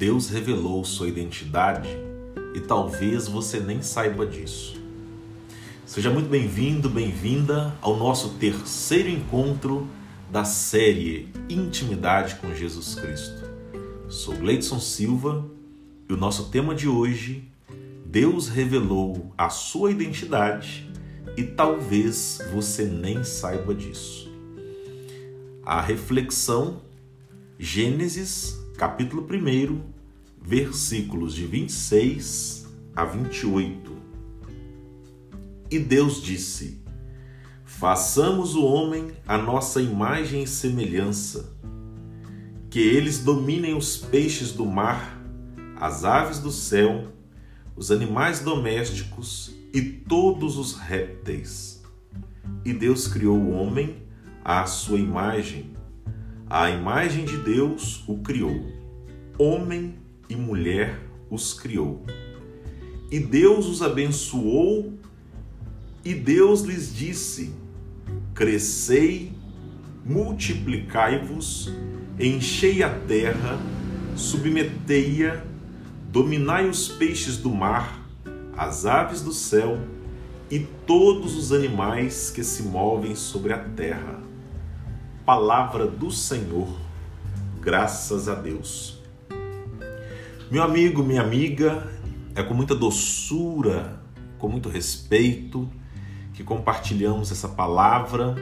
Deus revelou sua identidade e talvez você nem saiba disso. Seja muito bem-vindo, bem-vinda ao nosso terceiro encontro da série Intimidade com Jesus Cristo. Sou Gleidson Silva e o nosso tema de hoje, Deus revelou a sua identidade e talvez você nem saiba disso. A reflexão, Gênesis capítulo 1, versículos de 26 a 28. E Deus disse: Façamos o homem a nossa imagem e semelhança, que eles dominem os peixes do mar, as aves do céu, os animais domésticos e todos os répteis. E Deus criou o homem à sua imagem a imagem de Deus o criou, homem e mulher os criou. E Deus os abençoou, e Deus lhes disse: Crescei, multiplicai-vos, enchei a terra, submetei-a, dominai os peixes do mar, as aves do céu e todos os animais que se movem sobre a terra palavra do Senhor. Graças a Deus. Meu amigo, minha amiga, é com muita doçura, com muito respeito que compartilhamos essa palavra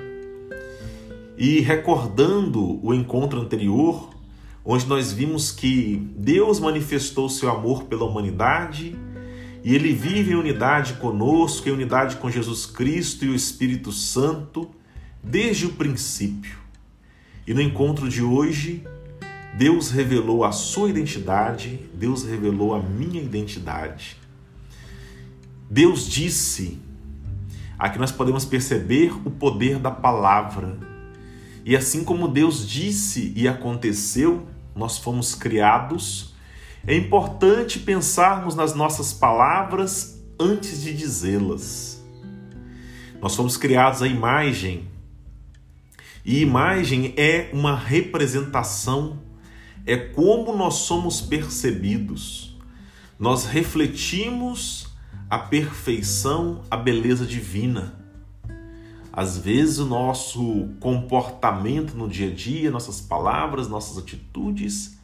e recordando o encontro anterior, onde nós vimos que Deus manifestou seu amor pela humanidade e ele vive em unidade conosco, em unidade com Jesus Cristo e o Espírito Santo desde o princípio. E no encontro de hoje, Deus revelou a sua identidade, Deus revelou a minha identidade. Deus disse, aqui nós podemos perceber o poder da palavra. E assim como Deus disse e aconteceu, nós fomos criados. É importante pensarmos nas nossas palavras antes de dizê-las. Nós fomos criados à imagem e imagem é uma representação, é como nós somos percebidos. Nós refletimos a perfeição, a beleza divina. Às vezes o nosso comportamento no dia a dia, nossas palavras, nossas atitudes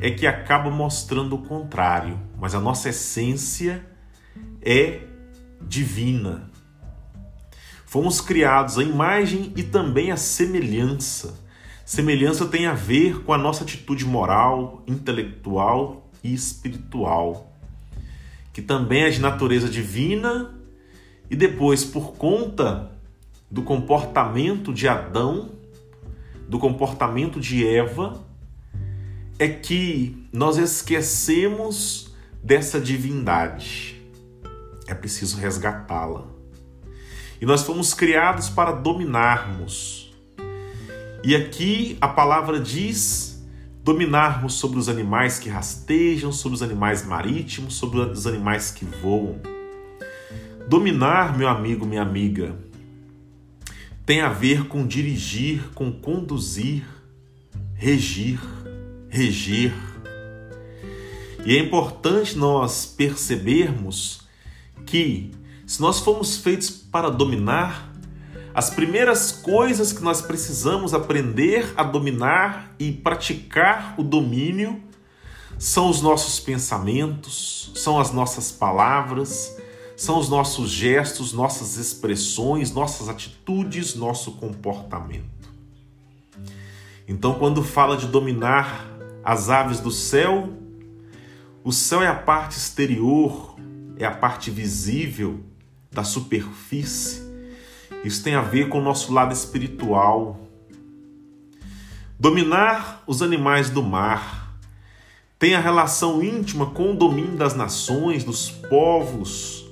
é que acaba mostrando o contrário, mas a nossa essência é divina. Fomos criados à imagem e também à semelhança. Semelhança tem a ver com a nossa atitude moral, intelectual e espiritual, que também é de natureza divina e depois, por conta do comportamento de Adão, do comportamento de Eva, é que nós esquecemos dessa divindade. É preciso resgatá-la. E nós fomos criados para dominarmos. E aqui a palavra diz dominarmos sobre os animais que rastejam, sobre os animais marítimos, sobre os animais que voam. Dominar, meu amigo, minha amiga, tem a ver com dirigir, com conduzir, regir, reger. E é importante nós percebermos que se nós fomos feitos para dominar, as primeiras coisas que nós precisamos aprender a dominar e praticar o domínio são os nossos pensamentos, são as nossas palavras, são os nossos gestos, nossas expressões, nossas atitudes, nosso comportamento. Então, quando fala de dominar as aves do céu, o céu é a parte exterior, é a parte visível da superfície. Isso tem a ver com o nosso lado espiritual. Dominar os animais do mar tem a relação íntima com o domínio das nações, dos povos.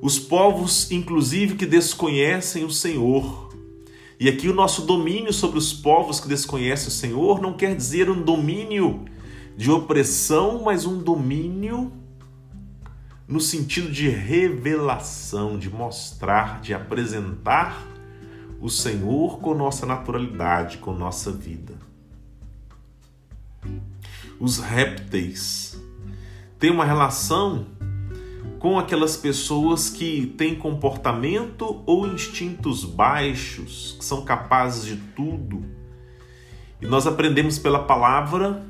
Os povos, inclusive, que desconhecem o Senhor. E aqui o nosso domínio sobre os povos que desconhecem o Senhor não quer dizer um domínio de opressão, mas um domínio no sentido de revelação, de mostrar, de apresentar o Senhor com nossa naturalidade, com nossa vida. os répteis, tem uma relação com aquelas pessoas que têm comportamento ou instintos baixos, que são capazes de tudo. E nós aprendemos pela palavra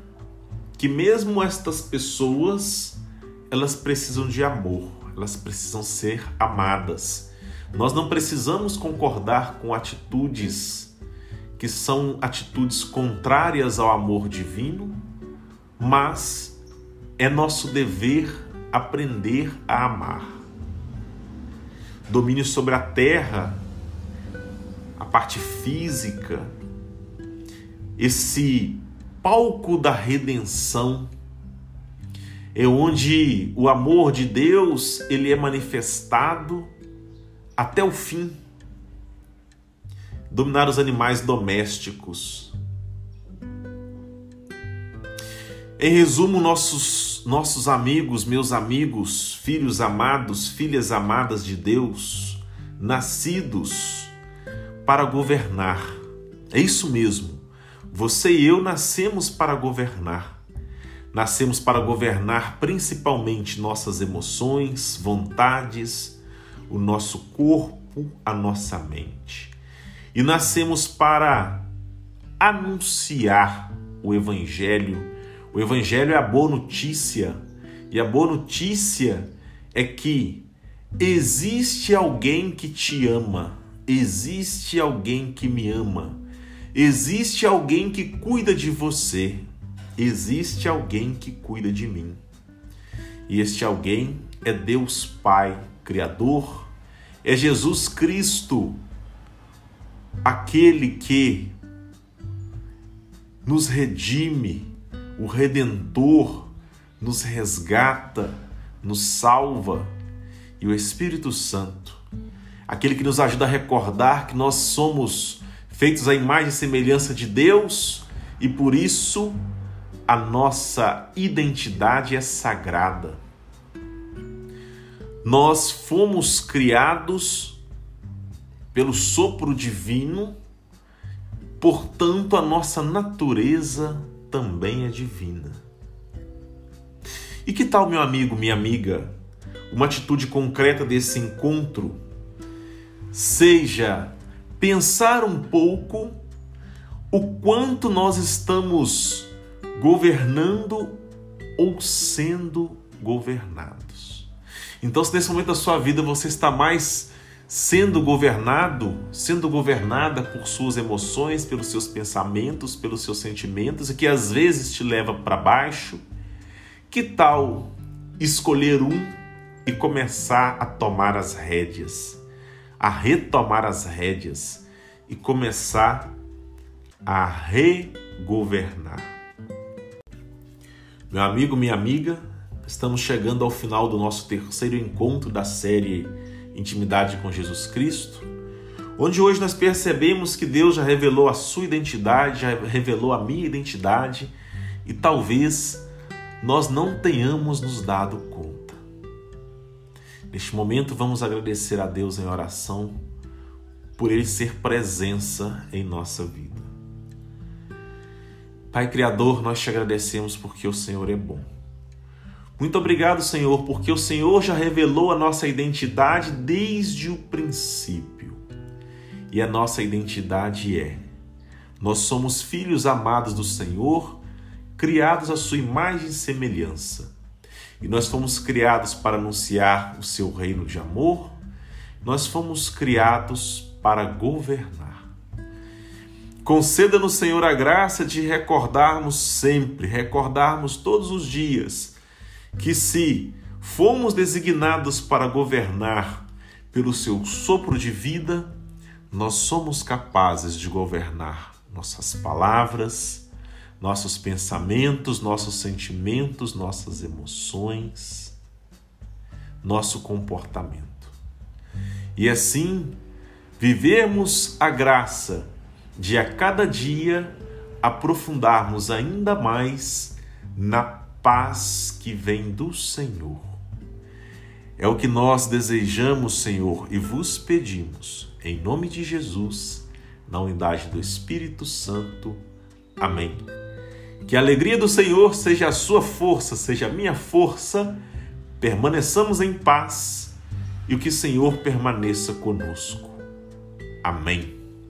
que mesmo estas pessoas, elas precisam de amor, elas precisam ser amadas. Nós não precisamos concordar com atitudes que são atitudes contrárias ao amor divino, mas é nosso dever aprender a amar. Domínio sobre a terra, a parte física, esse palco da redenção é onde o amor de Deus ele é manifestado até o fim. Dominar os animais domésticos. Em resumo, nossos nossos amigos, meus amigos, filhos amados, filhas amadas de Deus, nascidos para governar. É isso mesmo. Você e eu nascemos para governar. Nascemos para governar principalmente nossas emoções, vontades, o nosso corpo, a nossa mente. E nascemos para anunciar o Evangelho. O Evangelho é a boa notícia. E a boa notícia é que existe alguém que te ama, existe alguém que me ama, existe alguém que cuida de você, existe alguém que cuida de mim. E este alguém é Deus Pai, Criador, é Jesus Cristo, aquele que nos redime, o Redentor, nos resgata, nos salva, e o Espírito Santo, aquele que nos ajuda a recordar que nós somos feitos à imagem e semelhança de Deus e por isso a nossa identidade é sagrada. Nós fomos criados pelo sopro divino, portanto, a nossa natureza também é divina. E que tal, meu amigo, minha amiga, uma atitude concreta desse encontro seja pensar um pouco o quanto nós estamos governando ou sendo governados. Então, se nesse momento da sua vida você está mais sendo governado, sendo governada por suas emoções, pelos seus pensamentos, pelos seus sentimentos e que às vezes te leva para baixo, que tal escolher um e começar a tomar as rédeas, a retomar as rédeas e começar a regovernar? Meu amigo, minha amiga, estamos chegando ao final do nosso terceiro encontro da série Intimidade com Jesus Cristo, onde hoje nós percebemos que Deus já revelou a sua identidade, já revelou a minha identidade e talvez nós não tenhamos nos dado conta. Neste momento, vamos agradecer a Deus em oração por Ele ser presença em nossa vida. Pai Criador, nós te agradecemos porque o Senhor é bom. Muito obrigado, Senhor, porque o Senhor já revelou a nossa identidade desde o princípio. E a nossa identidade é: nós somos filhos amados do Senhor, criados à sua imagem e semelhança. E nós fomos criados para anunciar o seu reino de amor, nós fomos criados para governar. Conceda-nos, Senhor, a graça de recordarmos sempre, recordarmos todos os dias, que se fomos designados para governar pelo seu sopro de vida, nós somos capazes de governar nossas palavras, nossos pensamentos, nossos sentimentos, nossas emoções, nosso comportamento. E assim, vivemos a graça de a cada dia aprofundarmos ainda mais na paz que vem do Senhor. É o que nós desejamos, Senhor, e vos pedimos, em nome de Jesus, na unidade do Espírito Santo. Amém. Que a alegria do Senhor seja a sua força, seja a minha força. Permaneçamos em paz e o que o Senhor permaneça conosco. Amém.